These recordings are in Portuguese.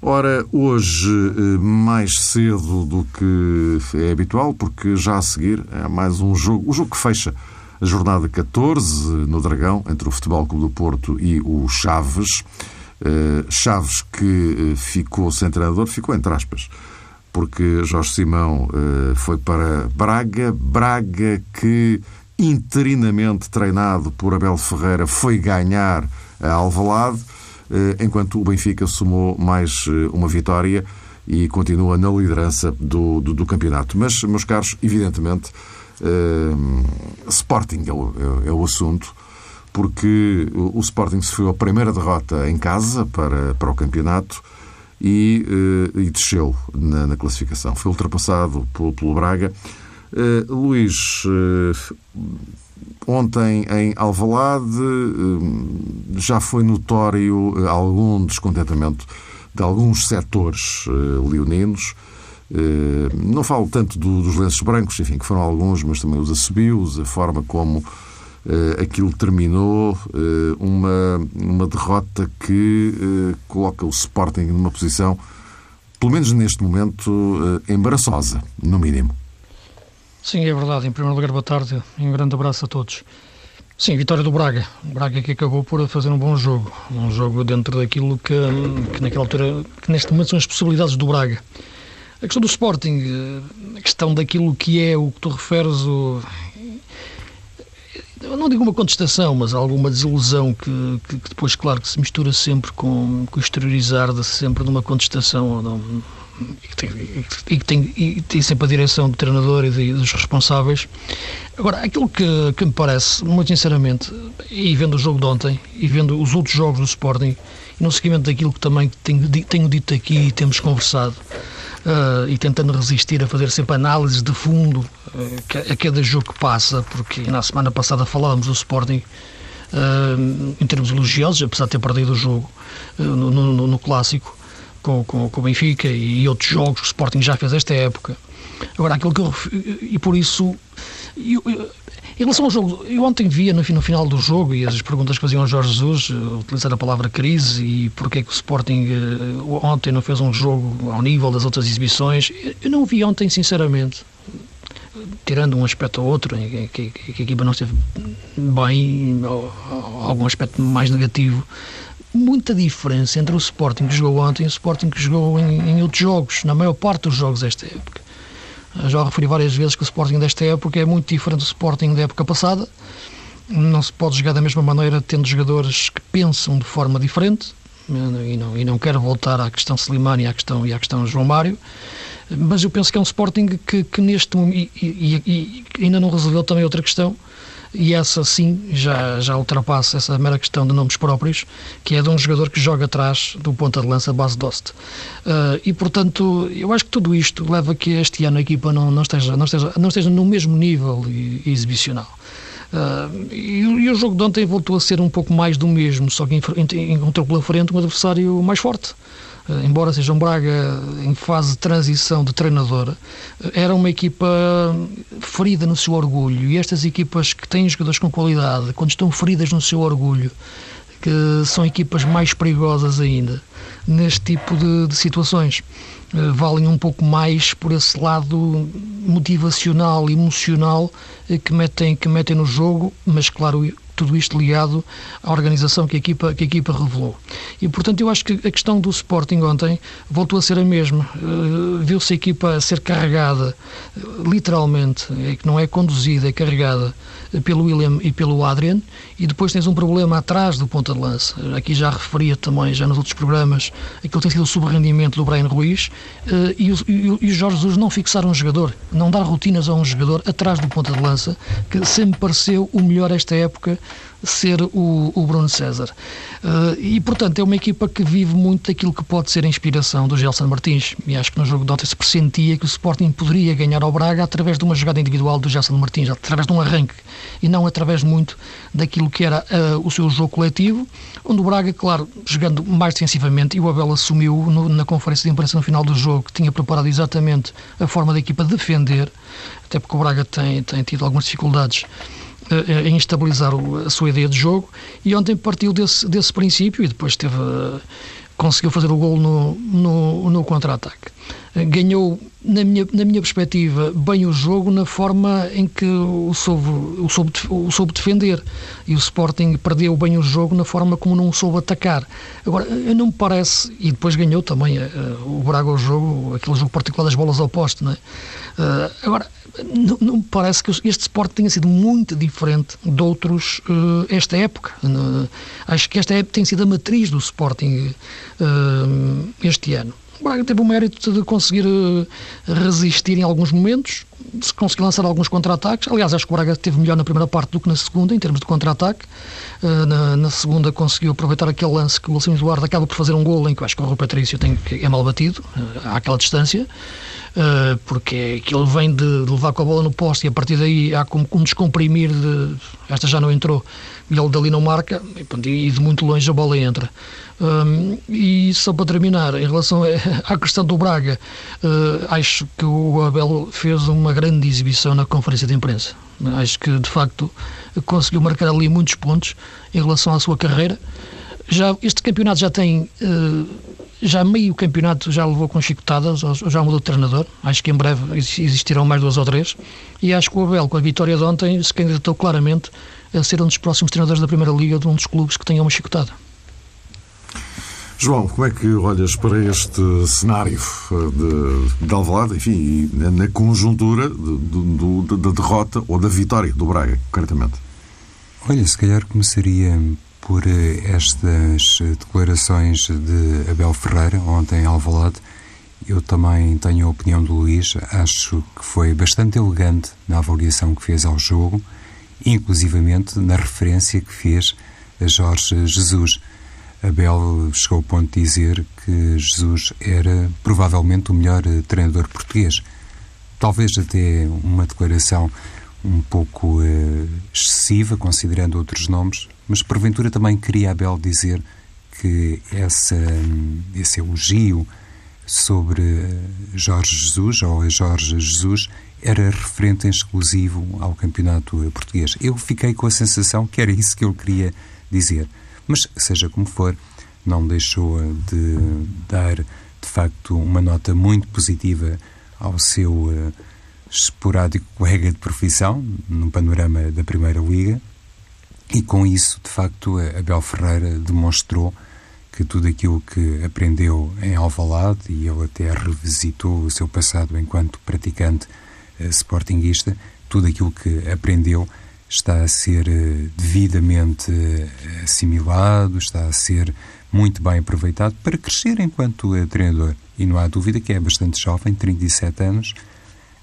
Ora, hoje eh, mais cedo do que é habitual, porque já a seguir é mais um jogo, o jogo que fecha a jornada 14 no Dragão, entre o Futebol Clube do Porto e o Chaves. Eh, Chaves que eh, ficou sem treinador, ficou entre aspas, porque Jorge Simão foi para Braga, Braga que interinamente treinado por Abel Ferreira, foi ganhar a Alvalade, enquanto o Benfica somou mais eh, uma vitória e continua na liderança do, do, do campeonato. Mas, meus caros, evidentemente, uh, Sporting é o, é, o, assunto, porque o, Sporting sofreu a primeira derrota em casa para, para o campeonato e, e desceu na, na, classificação. Foi ultrapassado pelo, pelo Braga Uh, Luís, uh, ontem em Alvalade uh, já foi notório algum descontentamento de alguns setores leoninos. não falo tanto do, dos lenços brancos, enfim, que foram alguns, mas também os assobios, a forma como aquilo terminou, uma, uma derrota que coloca o Sporting numa posição, pelo menos neste momento, embaraçosa, no mínimo. Sim, é verdade. Em primeiro lugar, boa tarde e um grande abraço a todos. Sim, vitória do Braga. O Braga que acabou por fazer um bom jogo. Um jogo dentro daquilo que, que naquela altura, que neste momento são as possibilidades do Braga. A questão do Sporting, a questão daquilo que é o que tu referes, o, eu não digo uma contestação, mas alguma desilusão que, que, que, depois, claro, que se mistura sempre com, com o exteriorizar de sempre de uma contestação e que, tem, e, tem, e sempre a direção do treinador e de, dos responsáveis. Agora, aquilo que, que me parece, muito sinceramente, e vendo o jogo de ontem, e vendo os outros jogos do Sporting, e no seguimento daquilo que também tenho, tenho dito aqui e temos conversado, uh, e tentando resistir a fazer sempre análises de fundo uh, a cada jogo que passa, porque na semana passada falávamos do Sporting uh, em termos elogiosos, apesar de ter perdido o jogo no, no, no clássico com, com, com o Benfica e outros jogos que o Sporting já fez esta época. Agora, aquilo que eu. E por isso. Eu, eu, em relação ao jogo, eu ontem via no, no, final do jogo e as perguntas que faziam ao Jorge Jesus, eh, utilizar a palavra crise e porque é que o Sporting uh, ontem não fez um jogo ao nível das outras exibições. Eu não vi ontem, sinceramente, tirando um aspecto ou outro, que, que, que a equipa não esteve bem, ou, ou algum aspecto mais negativo, muita diferença entre o Sporting que jogou ontem e o Sporting que jogou em, em outros jogos, na maior parte dos jogos desta época. Já referi várias vezes que o Sporting desta época é muito diferente do Sporting da época passada. Não se pode jogar da mesma maneira tendo jogadores que pensam de forma diferente. E não, e não quero voltar à questão Slimani à questão, e à questão João Mário, mas eu penso que é um Sporting que, que neste momento. E, e, e ainda não resolveu também outra questão, e essa sim já, já ultrapassa essa mera questão de nomes próprios, que é de um jogador que joga atrás do ponta de lança base Dost. Uh, e portanto, eu acho que tudo isto leva a que este ano a equipa não, não, esteja, não, esteja, não esteja no mesmo nível exibicional. Uh, e, e, o jogo de ontem voltou a ser um pouco mais do mesmo, só que encontrou pela frente um adversário mais forte. Eh, embora seja um Braga em fase de transição de treinador, eh, era uma equipa ferida no seu orgulho. E estas equipas que têm jogadores com qualidade, quando estão feridas no seu orgulho, que são equipas mais perigosas ainda neste tipo de, de situações. Uh, valem um pouco mais por esse lado motivacional, emocional que, metem, que metem no jogo, mas claro, tudo isto ligado à organização que a equipa, que a equipa revelou. E, portanto, eu acho que a questão do Sporting ontem voltou a ser a mesma. Uh, Viu-se a equipa a ser carregada, literalmente, é que não é conduzida, é carregada pelo William e pelo Adrian, e depois tens um problema atrás do ponta de lança. Aqui já referia também, já nos outros programas, aquilo tem sido o subrendimento do Brian Ruiz, uh, e, o, e, Jorge Jesus não fixar um jogador, não dar rotinas a um jogador atrás do ponta de lança, que sempre pareceu o melhor esta época ser o, o Bruno César. Uh, e, portanto, é uma equipa que vive muito daquilo que pode ser a inspiração do Gelson Martins. E acho que no jogo de ontem se pressentia que o Sporting poderia ganhar ao Braga através de uma jogada individual do Gelson Martins, através de um arranque, e não através muito daquilo que era uh, o seu jogo coletivo, onde o Braga, claro, jogando mais defensivamente, e o Abel assumiu no, na conferência de imprensa no final do jogo que tinha preparado exatamente a forma da equipa defender, até porque o Braga tem, tem tido algumas dificuldades em estabilizar a sua ideia de jogo e ontem partiu desse, desse princípio e depois teve, conseguiu fazer o gol no, no, no contra-ataque. Ganhou, na minha, na minha perspectiva, bem o jogo na forma em que o soube, o, soube, o soube defender e o Sporting perdeu bem o jogo na forma como não soube atacar. Agora, não me parece, e depois ganhou também uh, o Braga o jogo, aquele jogo particular das bolas ao poste, não é? Uh, agora, não, parece que este Sport tenha sido muito diferente de outros uh, esta época. Uh, acho que esta época tem sido a matriz do Sporting uh, este ano. O Braga teve o mérito de conseguir resistir em alguns momentos, se conseguir lançar alguns contra-ataques. Aliás, acho que o Braga teve melhor na primeira parte do que na segunda, em termos de contra-ataque. Na, na, segunda conseguiu aproveitar aquele lance que o Luciano Eduardo acaba por fazer um gol em que eu acho que o Rui Patrício tem, é mal batido, àquela distância. Uh, porque aquilo vem de, levar com a bola no poste e a partir daí há como um descomprimir de esta já não entrou e ele dali não marca e, de muito longe a bola entra. Um, e só para terminar em relação à questão do Braga uh, acho que o Abel fez uma grande exibição na conferência de imprensa. Acho que de facto conseguiu marcar ali muitos pontos em relação à sua carreira. Já, este campeonato já tem uh, já meio campeonato já levou com chicotadas, já mudou de treinador. Acho que em breve existirão mais duas ou três. E acho que o Abel, com a vitória de ontem, se candidatou claramente a ser um dos próximos treinadores da Primeira Liga de um dos clubes que tenha uma chicotada. João, como é que olhas para este cenário de, de Alvalade, enfim, na conjuntura da derrota ou da vitória do Braga, concretamente? Olha, se calhar começaria por eh, estas declarações de Abel Ferreira, ontem em Alvalade. Eu também tenho a opinião do Luís, acho que foi bastante elegante na avaliação que fez ao jogo, inclusivamente na referência que fez a Jorge Jesus. Abel chegou ao ponto de dizer que Jesus era provavelmente o melhor eh, treinador português. Talvez até uma declaração um pouco uh, excessiva, considerando outros nomes, mas porventura também queria Abel dizer que essa, esse elogio sobre Jorge Jesus, ou Jorge Jesus, era referente em exclusivo ao campeonato português. Eu fiquei com a sensação que era isso que ele queria dizer. Mas, seja como for, não deixou de dar, de facto, uma nota muito positiva ao seu uh, esporádico colega de profissão no panorama da Primeira Liga e com isso, de facto, Abel Ferreira demonstrou que tudo aquilo que aprendeu em Alvalade e ele até revisitou o seu passado enquanto praticante uh, sportinguista, tudo aquilo que aprendeu está a ser uh, devidamente uh, assimilado, está a ser muito bem aproveitado para crescer enquanto treinador. E não há dúvida que é bastante jovem, 37 anos,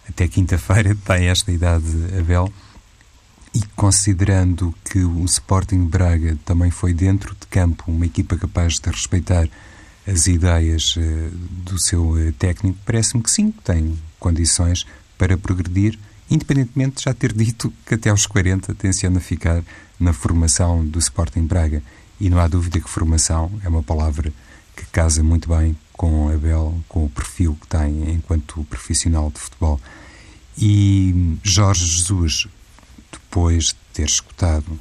até quinta-feira tem esta idade, Abel, e considerando que o Sporting Braga também foi dentro de campo uma equipa capaz de respeitar as ideias uh, do seu uh, técnico, parece-me que sim, tem condições para progredir, independentemente de já ter dito que até aos 40 tenciona ficar na formação do Sporting Braga. E não há dúvida que formação é uma palavra que casa muito bem com Abel, com o perfil que tem enquanto profissional de futebol. E Jorge Jesus depois de ter escutado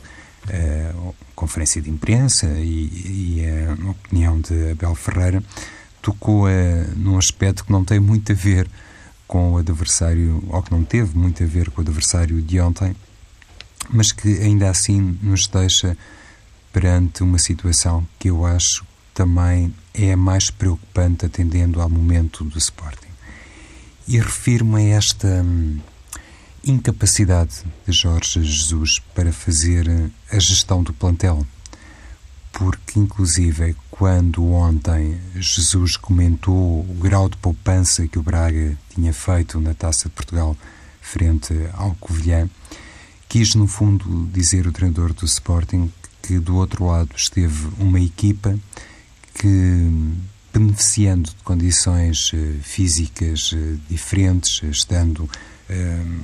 eh, a conferência de imprensa e, e, a opinião de Abel Ferreira, tocou uh, num aspecto que não tem muito a ver com o adversário, ou que não teve muito a ver com o adversário de ontem, mas que ainda assim nos deixa perante uma situação que eu acho também é mais preocupante atendendo ao momento do Sporting. E refiro-me a esta hum, incapacidade de Jorge Jesus para fazer a gestão do plantel. Porque, inclusive, quando ontem Jesus comentou o grau de poupança que o Braga tinha feito na Taça de Portugal frente ao Covilhã, quis, no fundo, dizer o treinador do Sporting que do outro lado esteve uma equipa que, beneficiando de condições uh, físicas uh, diferentes, estando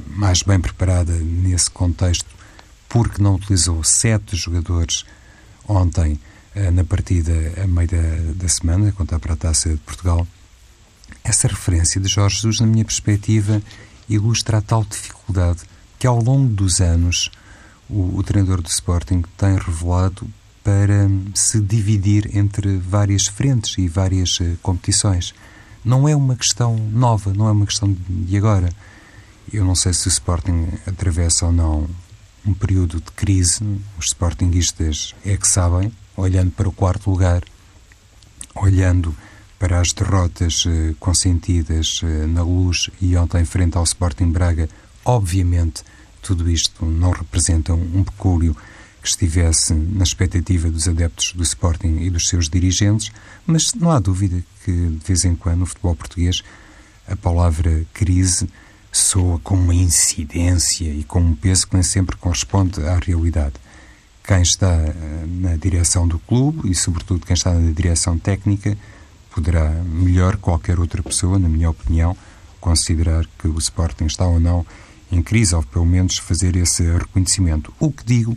mais bem preparada nesse contexto, porque não utilizou sete jogadores ontem na partida a meio da, da semana, contra a Taça de Portugal, essa referência de Jorge Jesus, na minha perspectiva, ilustra a tal dificuldade que ao longo dos anos o, o treinador do Sporting tem revelado para se dividir entre várias frentes e várias uh, competições. Não é uma questão nova, não é uma questão de agora. Eu não sei se o Sporting atravessa ou não um período de crise. Os Sportingistas é que sabem, olhando para o quarto lugar, olhando para as derrotas eh, consentidas eh, na luz e ontem frente ao Sporting Braga, obviamente tudo isto não representa um pecúlio que estivesse na expectativa dos adeptos do Sporting e dos seus dirigentes, mas não há dúvida que, de vez em quando, no futebol português, a palavra crise soa com uma incidência e com um peso que nem sempre corresponde à realidade. Quem está eh, na direção do clube e, sobretudo, quem está na direção técnica poderá, melhor qualquer outra pessoa, na minha opinião, considerar que o Sporting está ou não em crise, ou pelo menos fazer esse reconhecimento. O que digo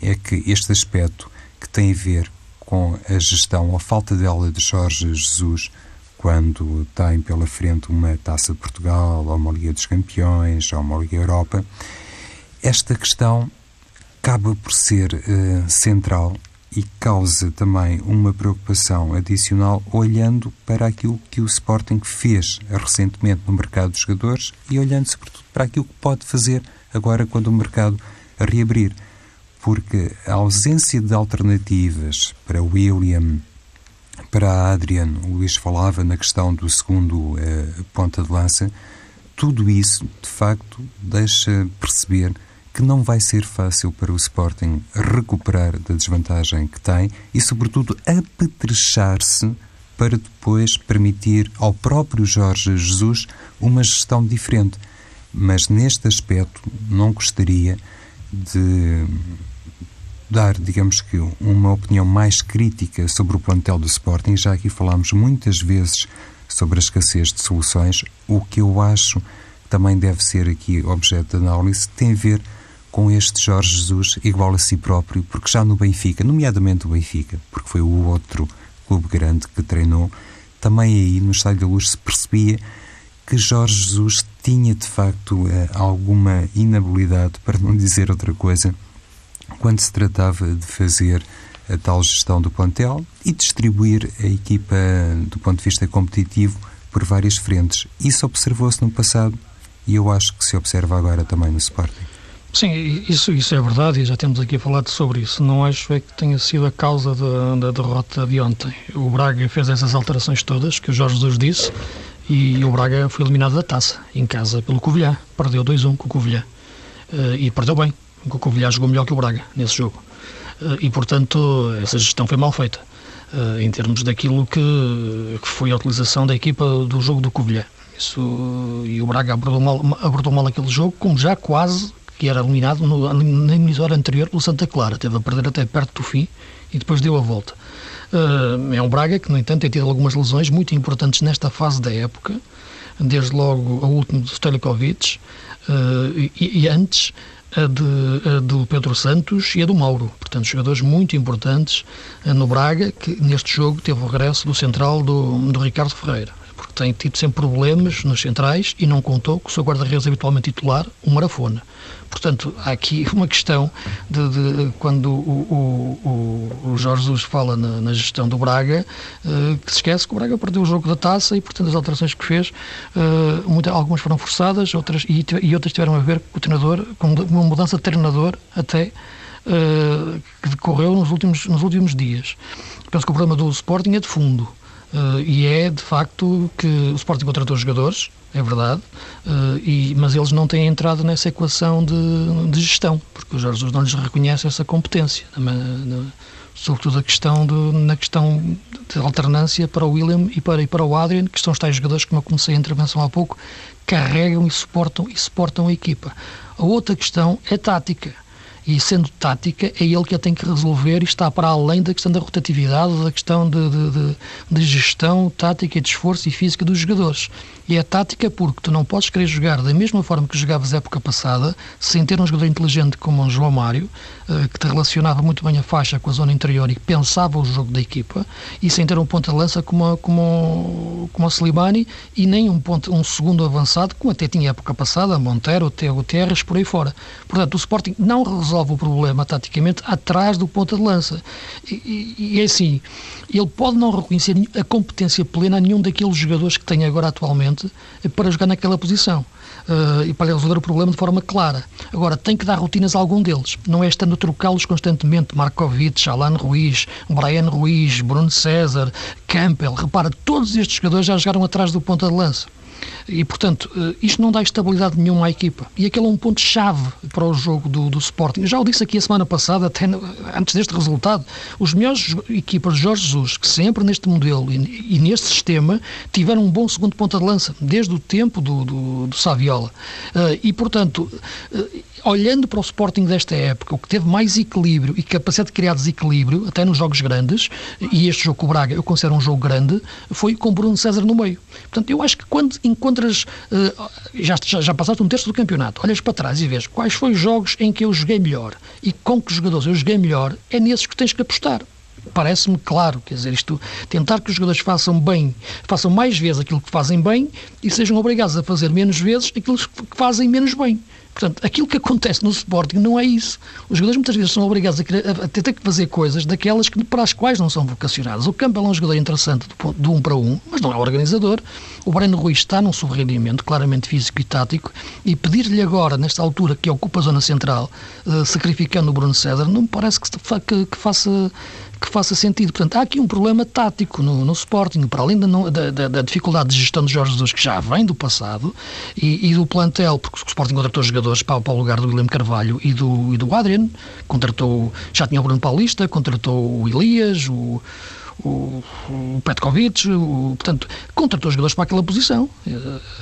é que este aspecto que tem a ver com a gestão, a falta dela de Jorge Jesus, quando tem pela frente uma Taça de Portugal, ou uma Liga dos Campeões, ou uma Liga Europa, esta questão acaba por ser uh, central e causa também uma preocupação adicional olhando para aquilo que o Sporting fez recentemente no mercado de jogadores e olhando sobretudo para aquilo que pode fazer agora quando o mercado reabrir. Porque a ausência de alternativas para William, para Adrian, o Luís falava na questão do segundo eh, ponta de lança, tudo isso de facto deixa perceber que não vai ser fácil para o Sporting recuperar da desvantagem que tem e, sobretudo, apetrechar-se para depois permitir ao próprio Jorge Jesus uma gestão diferente. Mas neste aspecto não gostaria de dar, digamos que, uma opinião mais crítica sobre o plantel do Sporting. Já aqui falámos muitas vezes sobre a escassez de soluções. O que eu acho também deve ser aqui objeto de análise tem a ver com este Jorge Jesus igual a si próprio, porque já no Benfica, nomeadamente o Benfica, porque foi o outro clube grande que treinou, também aí no Estádio da Luz se percebia que Jorge Jesus tinha de facto eh, alguma inabilidade, para não dizer outra coisa, quando se tratava de fazer a tal gestão do plantel e distribuir a equipa do ponto de vista competitivo por várias frentes. Isso observou-se no passado e eu acho que se observa agora também no Sporting. Sim, isso, isso é verdade e já temos aqui falado sobre isso. Não acho é que tenha sido a causa da, da derrota de ontem. O Braga fez essas alterações todas que o Jorge Jesus disse e o Braga foi eliminado da taça em casa pelo Covilhã. Perdeu 2-1 com o Covilhã. Uh, e perdeu bem. O Covilhã jogou melhor que o Braga nesse jogo. Uh, e, portanto, essa gestão foi mal feita uh, em termos daquilo que, foi a utilização da equipa do jogo do Covilhã. Isso, e o Braga abordou mal, abordou mal aquele jogo, como já quase que era eliminado no, na emisora anterior pelo Santa Clara. Teve a perder até perto do fim e depois deu a volta. Uh, é um Braga que, no entanto, tem tido algumas lesões muito importantes nesta fase da época, desde logo a última do Stojkovic uh, e, e, antes a, de, a do Pedro Santos e a do Mauro. Portanto, jogadores muito importantes uh, no Braga, que neste jogo teve o regresso do central do, do Ricardo Ferreira porque tem tido sempre problemas nos centrais e não contou com o seu guarda-redes habitualmente titular, o Marafona. Portanto, há aqui uma questão de, de quando o, o, o, Jorge Jesus fala na, na gestão do Braga, uh, que se esquece que o Braga perdeu o jogo da taça e, portanto, as alterações que fez, uh, muita, algumas foram forçadas outras, e, e, outras tiveram a ver com o treinador, com uma mudança de treinador até. Uh, que decorreu nos últimos, nos últimos dias. Penso que o problema do Sporting é de fundo. Uh, e é de facto que o Sporting contratou jogadores, é verdade, uh, e, mas eles não têm entrado nessa equação de, de gestão, porque os Jorge não lhes reconhece essa competência, na, na, sobretudo a questão na questão de alternância para o William e para, e para o Adrian, que são os tais jogadores, como eu comecei a intervenção há pouco, carregam e suportam, e suportam a equipa. A outra questão é tática e sendo tática, é ele que a tem que resolver e está para além da questão da rotatividade, da questão de, de, de, de gestão tática, de esforço e física dos jogadores. E é tática porque tu não podes querer jogar da mesma forma que jogavas época passada, sem ter um jogador inteligente como o João Mário, eh, que te relacionava muito bem a faixa com a zona interior e que pensava o jogo da equipa, e sem ter um ponto de lança como, como, como o Slimani e nem um, ponto, um segundo avançado, como até tinha época passada, Montero, Teo Terras, por aí fora. Portanto, o Sporting não resolve o problema taticamente atrás do ponto de lança. E, e, e é assim, ele pode não reconhecer a competência plena a nenhum daqueles jogadores que tem agora atualmente para jogar naquela posição. Uh, e para resolver o problema de forma clara. Agora, tem que dar rotinas a algum deles. Não é estando a trocá-los constantemente. Markovic, Alan Ruiz, Brian Ruiz, Bruno César, Campbell. Repara, todos estes jogadores já jogaram atrás do ponta de lança. E, portanto, eh, isto não dá estabilidade nenhuma à equipa. E aquele é um ponto-chave para o jogo do, do Sporting. Já o disse aqui a semana passada, até antes deste resultado. Os melhores equipas de Jorge Jesus, que sempre neste modelo e, e neste sistema, tiveram um bom segundo ponta de lança, desde o tempo do, do, do Saviola. Uh, e, portanto, uh, olhando para o Sporting desta época, o que teve mais equilíbrio e capacidade de criar desequilíbrio, até nos jogos grandes, e este jogo com o Braga eu considero um jogo grande, foi com Bruno César no meio. Portanto, eu acho que quando encontras, já, já, já passaste um terço do campeonato, olhas para trás e vês quais foram os jogos em que eu joguei melhor e com que jogadores eu joguei melhor, é nesses que tens que apostar parece-me claro, quer dizer, isto, tentar que os jogadores façam bem, façam mais vezes aquilo que fazem bem e sejam obrigados a fazer menos vezes aquilo que fazem menos bem. Portanto, aquilo que acontece no Sporting não é isso. Os jogadores muitas vezes são obrigados a, a, a ter que fazer coisas daquelas que, para as quais não são vocacionados. O Campbell é um jogador interessante do, um para um, mas não é organizador. O Breno Ruiz está num subrenimento claramente físico e tático e pedir-lhe agora, nesta altura que ocupa a zona central, uh, sacrificando o Bruno César, não me parece que, que, que faça que faça sentido. Portanto, há aqui um problema tático no, no Sporting, para além da, da, da, dificuldade de gestão de Jorge Jesus, que já vem do passado, e, e do plantel, porque o Sporting contratou jogadores para, para o lugar do William Carvalho e do, e do Adrian, contratou, já tinha o Bruno Paulista, contratou o Elias, o o, o Petkovic, o, portanto, contratou jogadores para aquela posição.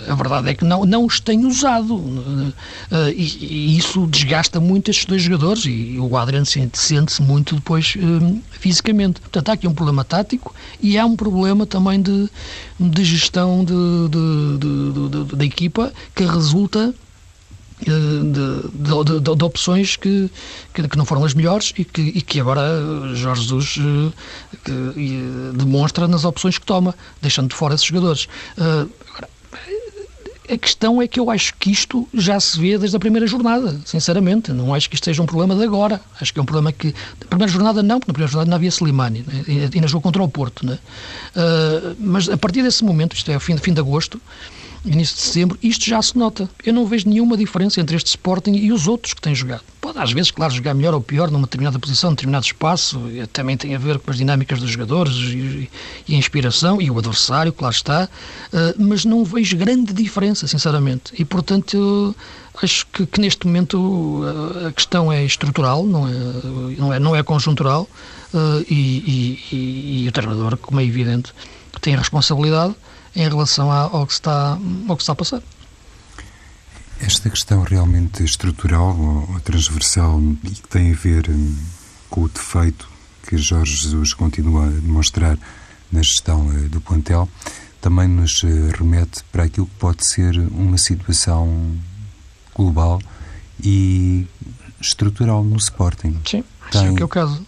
A verdade é que não, não os tem usado. Eh, e, e isso desgasta muito estes dois jogadores e o Adriano sente-se muito depois eh, fisicamente. Portanto, há aqui um problema tático e há um problema também de, de gestão de, de, de, da equipa que resulta de, de, de, de opções que, que, não foram as melhores e que, e que agora Jorge Jesus uh, demonstra nas opções que toma, deixando de fora esses jogadores. Agora, a questão é que eu acho que isto já se vê desde a primeira jornada, sinceramente. Não acho que isto seja um problema de agora. Acho que é um problema que. Na primeira jornada não, porque na primeira jornada não havia Slimani, né? ainda jogou contra o Porto. Né? Uh, mas a partir desse momento, isto é fim, fim de agosto, início de setembro, isto já se nota. Eu não vejo nenhuma diferença entre este Sporting e os outros que têm jogado. Pode, às vezes, claro, jogar melhor ou pior numa determinada posição, num determinado espaço, também tem a ver com as dinâmicas dos jogadores e, e a inspiração e o adversário, claro está, uh, mas não vejo grande diferença, sinceramente. E, portanto, acho que, que, neste momento a questão é estrutural, não é, não é, não é conjuntural, uh, e, e, e o treinador, como é evidente, tem a responsabilidade em relação ao que está, ao que está a passar. Esta questão realmente estrutural ou transversal e que tem a ver hum, com o defeito que Jorge Jesus continua a demonstrar na gestão eh, do plantel também nos eh, remete para aquilo que pode ser uma situação global e estrutural no Sporting. Sim, tem, sim, é que é o caso.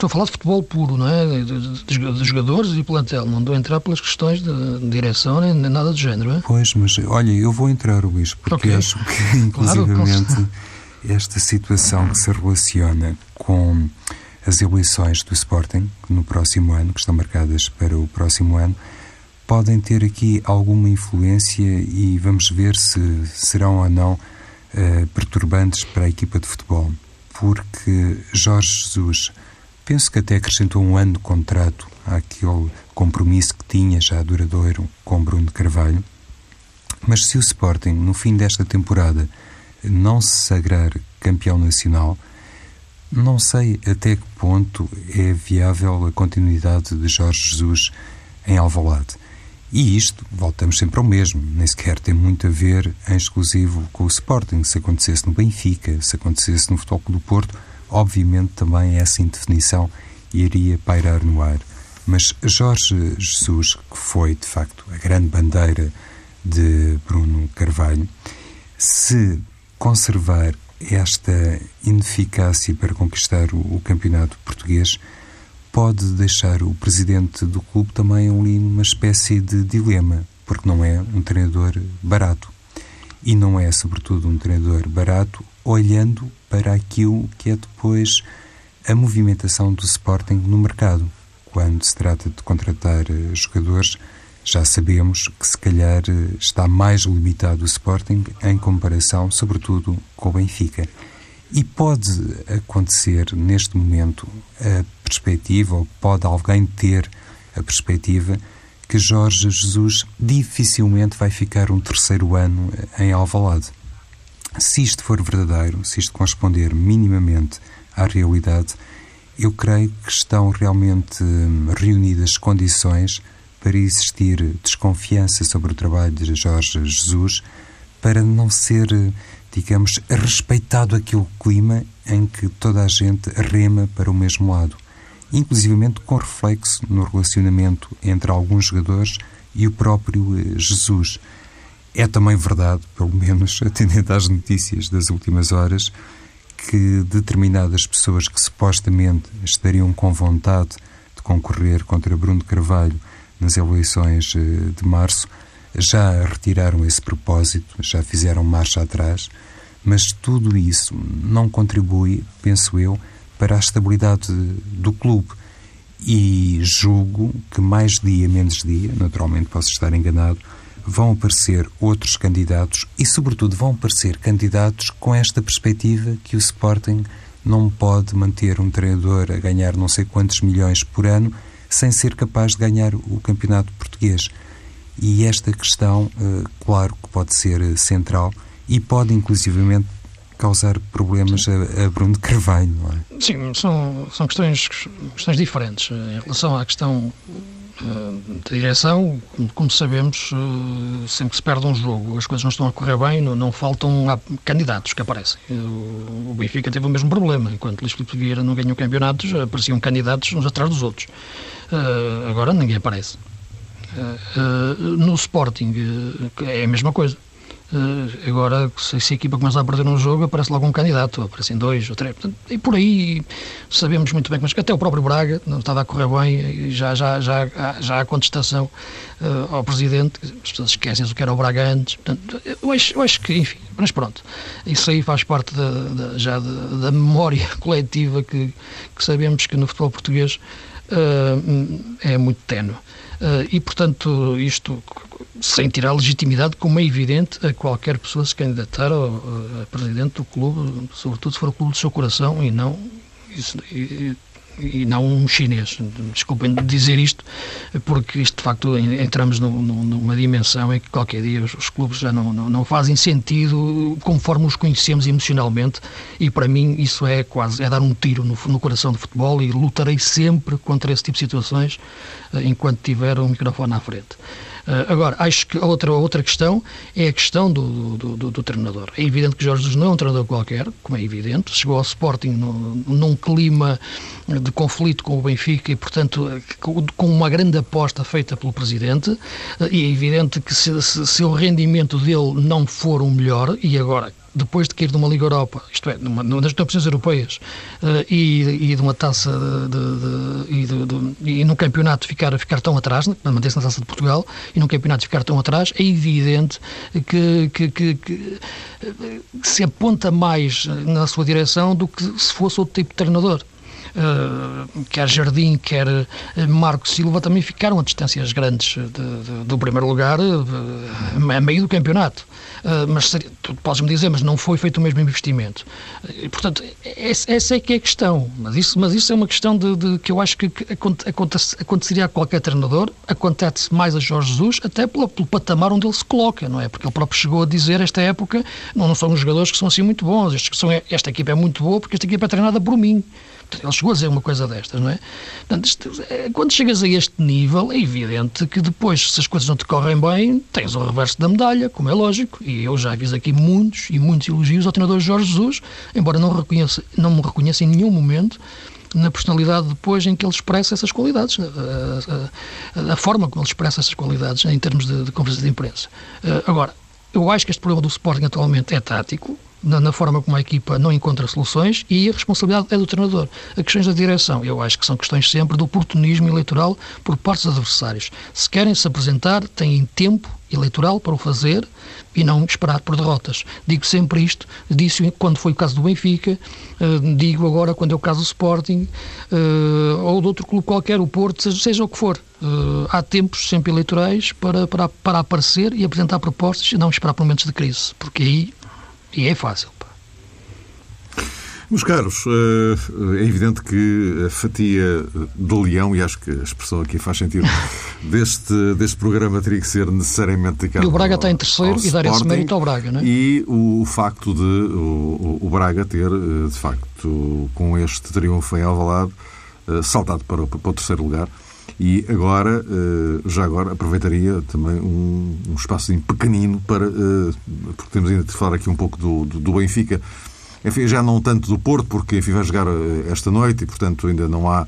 Estou a falar de futebol puro, não é? De, de, de jogadores e plantel. Não estou a entrar pelas questões de, de direção nem, nem, nada do género, é? Pois, mas olha, eu vou entrar, Luís, porque okay. acho que, inclusivamente, claro, esta situação que se relaciona com as eleições do Sporting no próximo ano, que estão marcadas para o próximo ano, podem ter aqui alguma influência e vamos ver se serão ou não uh, perturbantes para a equipa de futebol. Porque Jorge Jesus Penso que até acrescentou um ano de contrato àquele compromisso que tinha já duradouro com Bruno Carvalho. Mas se o Sporting, no fim desta temporada, não se sagrar campeão nacional, não sei até que ponto é viável a continuidade de Jorge Jesus em Alvalade. E isto, voltamos sempre ao mesmo, nem sequer tem muito a ver em exclusivo com o Sporting. Se acontecesse no Benfica, se acontecesse no Futebol Clube do Porto, obviamente também essa indefinição iria pairar no ar. Mas Jorge Jesus, que foi de facto a grande bandeira de Bruno Carvalho, se conservar esta ineficácia para conquistar o, campeonato português, pode deixar o presidente do clube também ali numa espécie de dilema, porque não é um treinador barato. E não é, sobretudo, um treinador barato olhando para aquilo que é depois a movimentação do Sporting no mercado. Quando se trata de contratar eh, jogadores, já sabemos que se calhar eh, está mais limitado o Sporting em comparação, sobretudo, com o Benfica. E pode acontecer neste momento a perspectiva, ou pode alguém ter a perspectiva, que Jorge Jesus dificilmente vai ficar um terceiro ano em Alvalade. Se isto for verdadeiro, se isto corresponder minimamente à realidade, eu creio que estão realmente hum, reunidas condições para existir desconfiança sobre o trabalho de Jorge Jesus, para não ser digamos, respeitado aquele clima em que toda a gente rema para o mesmo lado, inclusivamente com reflexo no relacionamento entre alguns jogadores e o próprio eh, Jesus. É também verdade, pelo menos atendendo às notícias das últimas horas, que determinadas pessoas que supostamente estariam com vontade de concorrer contra Bruno Carvalho nas eleições eh, de março já retiraram esse propósito, já fizeram marcha atrás, mas tudo isso não contribui, penso eu, para a estabilidade do clube. E julgo que mais dia menos dia, naturalmente posso estar enganado, vão aparecer outros candidatos e, sobretudo, vão aparecer candidatos com esta perspectiva que o Sporting não pode manter um treinador a ganhar não sei quantos milhões por ano sem ser capaz de ganhar o campeonato português. E esta questão, eh, claro que pode ser eh, central e pode, inclusivamente, causar problemas a, a, Bruno Carvalho, não é? Sim, são, são questões, questões diferentes. Em relação à questão da direção, como sabemos, uh, sempre que se perde um jogo, as coisas não estão a correr bem, não, não faltam candidatos que aparecem. O, o Benfica teve o mesmo problema. Enquanto Luís Filipe Vieira não ganhou campeonatos, apareciam candidatos uns atrás dos outros. Agora ninguém aparece. no Sporting é a mesma coisa. Uh, agora, se, a equipa começa a perder um jogo, aparece logo um candidato, aparecem dois ou três. Portanto, e por aí sabemos muito bem, mas que até o próprio Braga não estava a correr bem, já, já, já, já há contestação uh, ao Presidente, as pessoas esquecem-se o que era o Braga antes. Portanto, eu acho, eu acho que, enfim, mas pronto, isso aí faz parte da, da já da, da, memória coletiva que, que, sabemos que no futebol português uh, é muito tenue. e, portanto, isto sem tirar legitimidade, como é evidente, a qualquer pessoa se candidatar a, presidente do clube, sobretudo se for o clube do seu coração e não. Isso, e, e não um chinês. Desculpem dizer isto, porque isto de facto entramos numa dimensão em que qualquer dia os, os clubes já não, não, não, fazem sentido conforme os conhecemos emocionalmente e para mim isso é quase é dar um tiro no, no coração do futebol e lutarei sempre contra esse tipo de situações eh, enquanto tiver um microfone à frente. Eh, agora, acho que a outra, outra questão é a questão do, do, do, do, treinador. É evidente que Jorge Jesus não é um treinador qualquer, como é evidente, chegou ao Sporting no, num clima de conflito com o Benfica e, portanto, com uma grande aposta feita pelo Presidente, eh, e é evidente que se, se, se o rendimento dele não for o melhor, e agora depois de cair de uma Liga Europa, isto é, numa, nas competições europeias uh, e, e, de uma taça de, de, de, e num campeonato ficar, ficar tão atrás, manter-se na taça de Portugal, e num campeonato ficar tão atrás, é evidente que, que, que, que, se aponta mais na sua direção do que se fosse outro tipo de treinador. Uh, quer Jardim, quer Marco Silva, também ficaram a distâncias grandes do primeiro lugar a meio do campeonato. Mas podes-me dizer, mas não foi feito o mesmo investimento. Portanto, essa é que é a questão. Mas isso, mas isso é uma questão de, de que eu acho que acontece, aconteceria a qualquer treinador, acontece mais a Jorge Jesus, até pelo, pelo, patamar onde ele se coloca, não é? Porque ele próprio chegou a dizer, esta época, não, não são os jogadores que são assim muito bons, estes, são, esta equipa é muito boa porque esta equipa é treinada por mim. Ele chegou a dizer uma coisa destas, não é? Portanto, isto, é, quando chegas a este nível, é evidente que depois, se as coisas não te correm bem, tens o reverso da medalha, como é lógico, e eu já fiz aqui muitos e muitos elogios ao treinador Jorge Jesus, embora não, reconheça, não me reconheça em nenhum momento na personalidade depois em que ele expressa essas qualidades, a, a, a forma como ele expressa essas qualidades em termos de, de de imprensa. Uh, agora, eu acho que este problema do Sporting atualmente é tático, na, na, forma como a equipa não encontra soluções e a responsabilidade é do treinador. As questões da direção, eu acho que são questões sempre do oportunismo eleitoral por parte dos adversários. Se querem se apresentar, têm tempo eleitoral para o fazer e não esperar por derrotas. Digo sempre isto, disse quando foi o caso do Benfica, uh, digo agora quando é o caso do Sporting uh, ou de outro clube qualquer, o Porto, seja, seja o que for. Uh, há tempos sempre eleitorais para, para, para aparecer e apresentar propostas e não esperar por momentos de crise, porque aí e é fácil. Pá. Meus caros, eh, é evidente que a fatia do leão, e acho que a expressão aqui faz sentido, deste, deste programa teria que ser necessariamente dedicado E o Braga está em terceiro e dar esse mérito ao Braga, não é? E o facto de o, o Braga ter, eh, de facto, com este triunfo em Alvalade, eh, saltado para para o terceiro lugar, e agora, eh, já agora, aproveitaria também um, um pequenino para, eh, porque temos ainda de falar aqui um pouco do, do, do Benfica, enfim, já não tanto do Porto, porque enfim vai jogar eh, esta noite e, portanto, ainda não há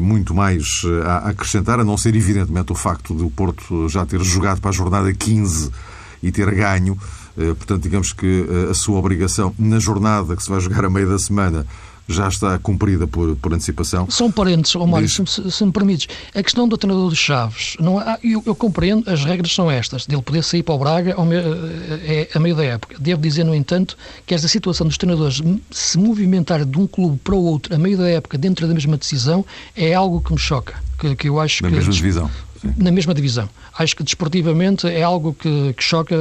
muito mais a acrescentar, a não ser, evidentemente, o facto de o Porto já ter jogado para a jornada 15 e ter ganho. Portanto, digamos que a sua obrigação na jornada que se vai jogar a meio da semana já está cumprida por, por antecipação. São parentes, oh Mário, se, se, me permites. A questão do treinador de Chaves, não há, eu, eu, compreendo, as regras são estas, dele poder sair para o Braga ao me, é, a meio da época. Devo dizer, no entanto, que esta situação dos treinadores se movimentar de um clube para o outro a meio da época, dentro da mesma decisão, é algo que me choca. Que, que eu acho Na que, mesma divisão. Na mesma divisão. Acho que desportivamente é algo que, que, choca,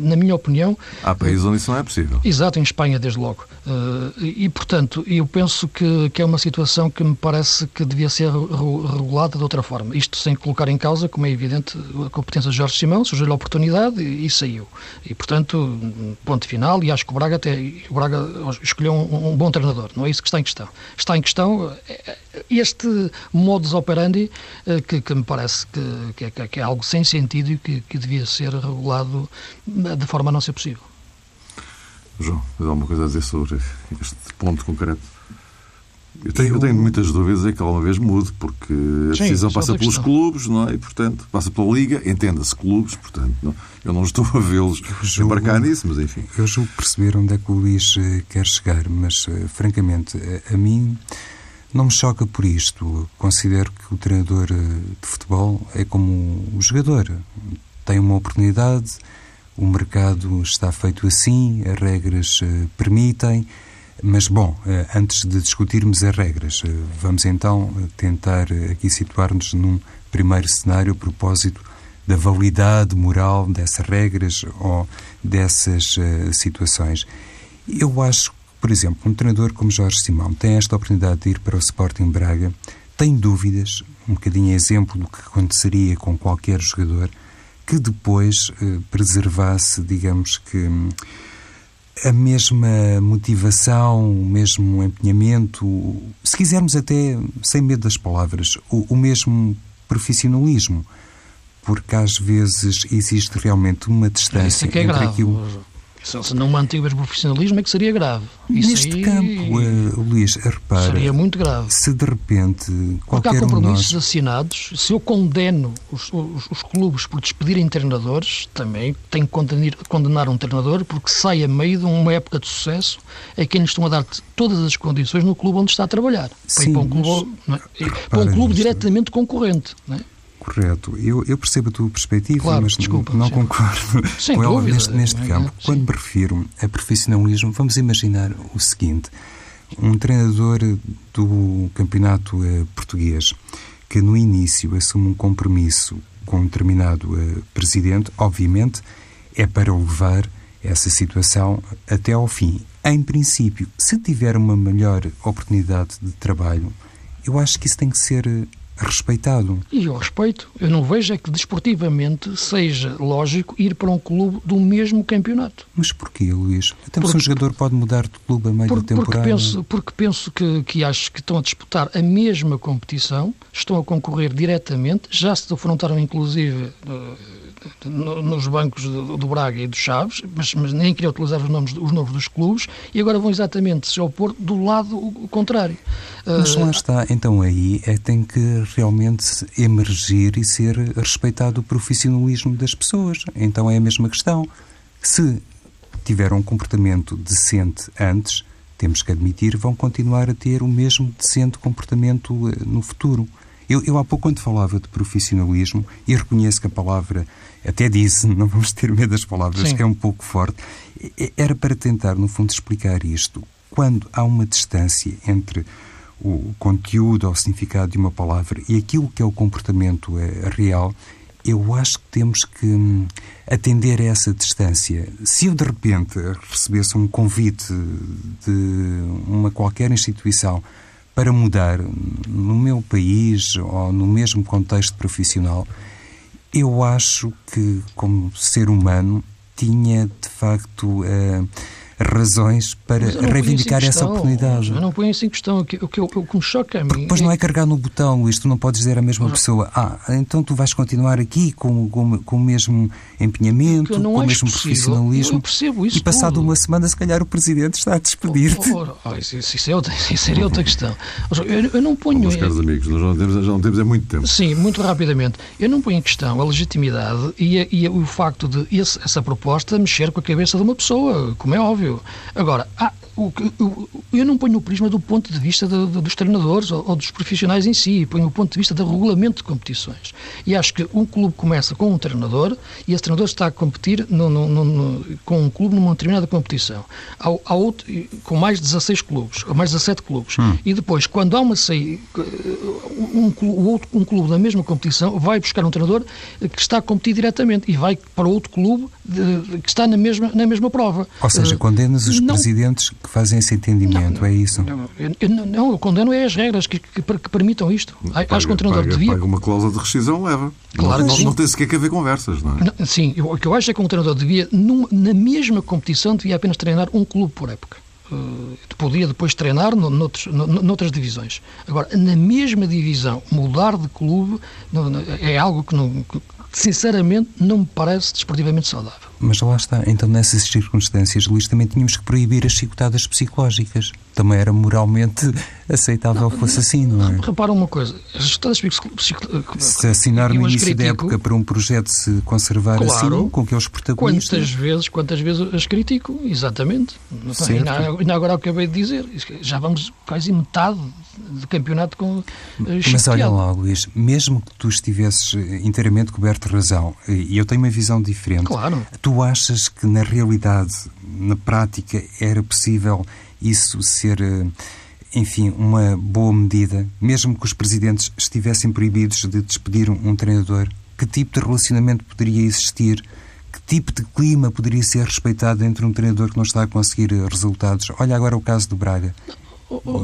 na minha opinião. Há países onde isso não é possível. Exato, em Espanha, desde logo. Uh, e, portanto, eu penso que, que, é uma situação que me parece que devia ser regulada de outra forma. Isto sem colocar em causa, como é evidente, a competência de Jorge Simão, surgiu a oportunidade e, e, saiu. E, portanto, ponto final, e acho que o Braga, até, o Braga escolheu um, um, bom treinador. Não é isso que está em questão. Está em questão eh, este modus operandi uh, que, que, me parece que, que, que, é algo sem sentido e que, que devia ser regulado de forma a não ser possível. João, tens alguma coisa a dizer sobre este ponto concreto? Eu tenho, eu tenho muitas dúvidas em que alguma vez mude, porque a Sim, decisão passa pelos questão. clubes, não é? E, portanto, passa pela Liga, entenda-se clubes, portanto, não, eu não estou a vê-los embarcar nisso, mas enfim. Eu julgo perceber onde é que o Luís eh, quer chegar, mas, eh, francamente, a, a mim não me choca por isto. Considero que o treinador eh, de futebol é como o jogador. Tem uma oportunidade, o mercado está feito assim, as regras uh, permitem. Mas, bom, uh, antes de discutirmos as regras, vamos então tentar aqui situar-nos num primeiro cenário a propósito da validade moral dessas regras ou dessas situações. Eu acho por exemplo, um treinador como Jorge Simão tem esta oportunidade de ir para o Sporting Braga, tem dúvidas, um bocadinho exemplo do que aconteceria com qualquer jogador, que depois eh, preservasse, digamos que, a mesma motivação, o mesmo empenhamento, se quisermos até, sem medo das palavras, o, o mesmo profissionalismo porque às vezes existe realmente uma distância é é entre grave. aquilo se não mantive o profissionalismo é que seria grave. Isso Neste aí, campo, uh, Luís, repara... Seria muito grave. Se de repente qualquer Porque há compromissos um nós... assinados. Se eu condeno os, os, os, clubes por despedirem treinadores, também tenho que condenar, condenar um treinador porque sai a meio de uma época de sucesso a quem lhes estão a dar todas as condições no clube onde está a trabalhar. Sim, para, ir para um clube, é? para um clube diretamente concorrente. Não é? Correto. Eu, eu, percebo a tua perspectiva, claro, mas desculpa, não, concordo Sem com ela neste, neste campo. Quando me refiro a profissionalismo, vamos imaginar o seguinte: um treinador do campeonato eh, português que no início assume um compromisso com um determinado eh, presidente, obviamente, é para levar essa situação até ao fim. Em princípio, se tiver uma melhor oportunidade de trabalho, eu acho que isso tem que ser respeitado. E eu respeito. Eu não vejo é que desportivamente seja lógico ir para um clube do mesmo campeonato. Mas porquê, Luís? Até porque, um jogador pode mudar de clube a meio por, da temporada. Porque penso, porque penso que, que acho que estão a disputar a mesma competição, estão a concorrer diretamente, já se defrontaram inclusive nos bancos do, do, Braga e do Chaves, mas, mas, nem queria utilizar os nomes, os nomes dos clubes, e agora vão exatamente se opor do lado contrário. Mas lá está, então aí é tem que realmente emergir e ser respeitado o profissionalismo das pessoas. Então é a mesma questão. Se tiveram um comportamento decente antes, temos que admitir, vão continuar a ter o mesmo decente comportamento eh, no futuro. Eu, eu há pouco, quando falava de profissionalismo, e reconheço que a palavra, até disse, não vamos ter medo das palavras, Sim. que é um pouco forte, era para tentar, no fundo, explicar isto. Quando há uma distância entre o conteúdo ou o significado de uma palavra e aquilo que é o comportamento é, real, eu acho que temos que hum, atender a essa distância. Se eu de repente recebesse um convite de uma qualquer instituição para mudar no meu país ou no mesmo contexto profissional, eu acho que, como ser humano, tinha de facto. Uh, razões para reivindicar essa oportunidade. Eu não ponho isso em questão. O que, o que, o que me choca a mim. Porque depois é... não é carregar no botão, Luís. Tu não podes dizer à mesma não. pessoa: Ah, então tu vais continuar aqui com, com, com o mesmo empenhamento, com o mesmo possível. profissionalismo. Eu percebo isso. E passado tudo. uma semana, se calhar o presidente está a despedir-te. Oh, oh, oh, isso, isso, é outra, isso seria outra questão. Eu, eu não ponho. Meus caros amigos, nós já não, temos, já não temos é muito tempo. Sim, muito rapidamente. Eu não ponho em questão a legitimidade e, a, e a, o facto de esse, essa proposta mexer com a cabeça de uma pessoa, como é óbvio. Agora, há, o, o, eu não ponho o prisma do ponto de vista de, de, dos treinadores ou, ou, dos profissionais em si, ponho o ponto de vista do regulamento de competições. E acho que um clube começa com um treinador e esse treinador está a competir no, no, no, com um clube numa determinada competição. Há, há outro, com mais de 16 clubes, ou mais de 17 clubes. Hum. E depois, quando há uma saída, um, um, um clube da mesma competição vai buscar um treinador que está a competir diretamente e vai para outro clube de, que está na mesma, na mesma prova. Ou seja, uh, condenas os não, presidentes que fazem esse entendimento, não, é isso? Não, eu, não, eu condeno é as regras que, que, que permitam isto. Paga, Acho que um treinador paga, devia... Paga uma cláusula de rescisão, leva. Claro não, não, tem sequer que haver conversas, não é? sim, o que eu acho é que um treinador devia, num, na mesma competição, devia apenas treinar um clube por época. Uh, podia depois treinar no, noutros, no, noutras divisões. Agora, na mesma divisão, mudar de clube é algo que, não, que sinceramente não me parece desportivamente saudável. Mas lá está, então nessas circunstâncias, Luís, também tínhamos que proibir as chicotadas psicológicas. Também era moralmente aceitável não, fosse assim, não é? Repara uma coisa, as chicotadas psicológicas... Se assinar no início da época para um projeto se conservar assim, claro, assim, com que eles protagonistas... Quantas vezes, quantas vezes as critico, exatamente. Ainda agora acabei de dizer, já vamos quase metade do campeonato com eh, Mas olha lá, Luís, mesmo que tu estivesses inteiramente coberto de razão, e eu tenho uma visão diferente, claro. tu Tu achas que na realidade, na prática, era possível isso ser, eh, enfim, uma boa medida, mesmo que os presidentes estivessem proibidos de despedir um treinador? Que tipo de relacionamento poderia existir? Que tipo de clima poderia ser respeitado entre um treinador que não está a conseguir resultados? Olha agora o caso do Braga.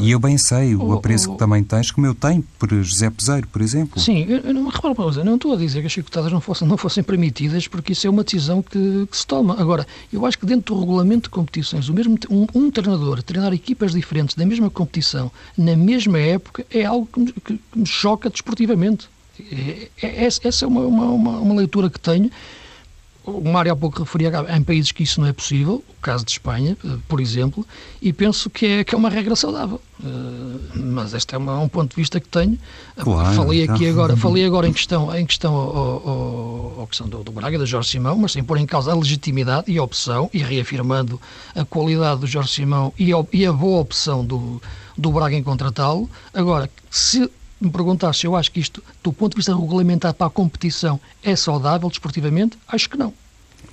E eu bem sei o apreço que também tens, como eu tenho por José Peseiro, por exemplo. Sim, eu não, repara uma coisa, não estou a dizer que as chicotadas não fossem, não fossem permitidas, porque isso é uma decisão que, que, se toma. Agora, eu acho que dentro do regulamento de competições, o mesmo, um, um treinador treinar equipas diferentes da mesma competição, na mesma época, é algo que me, que, me choca desportivamente. É, é, essa é uma, uma, uma leitura que tenho o Mário há pouco referia em países que isso não é possível, o caso de Espanha, eh, por exemplo, e penso que é, que é uma regra saudável. Uh, mas este é uma, um ponto de vista que tenho. Claro, falei aqui tá. agora, falei agora em questão, em questão ao, ao, questão do, do, Braga, do Jorge Simão, mas sem pôr em causa a legitimidade e a opção, e reafirmando a qualidade do Jorge Simão e a, e a boa opção do, do Braga em contratá-lo. Agora, se me perguntar se eu acho que isto, do ponto de vista regulamentar para a competição, é saudável desportivamente, acho que não.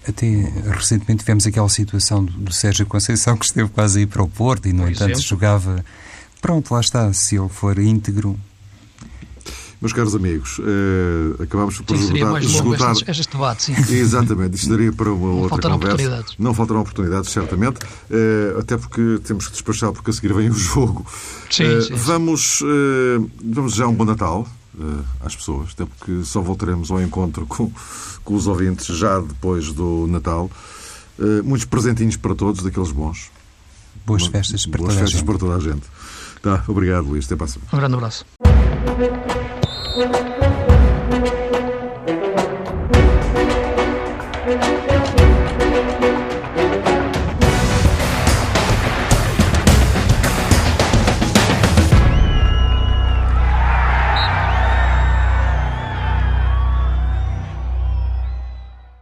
Até recentemente tivemos aquela situação do, do Sérgio Conceição que esteve quase a ir para o Porto e, no Por entanto, exemplo. jogava. Pronto, lá está. Se ele for íntegro, meus caros amigos, eh, acabamos por sim, esgotar, esgotar este, este debate, sim. Exatamente, isto daria para uma Não outra faltarão conversa. Oportunidades. Não faltarão oportunidades, certamente, eh, até porque temos que despachar porque a seguir vem o jogo. Sim, eh, sim, vamos, vamos já um bom Natal. uh, às pessoas, até porque só voltaremos ao encontro com, com os ouvintes já depois do Natal. Uh, muitos presentinhos para todos, daqueles bons. Boas festas para Boas toda festas a gente. para toda a gente. Tá, obrigado, Luís. Até para a semana. Um grande abraço. Thank you.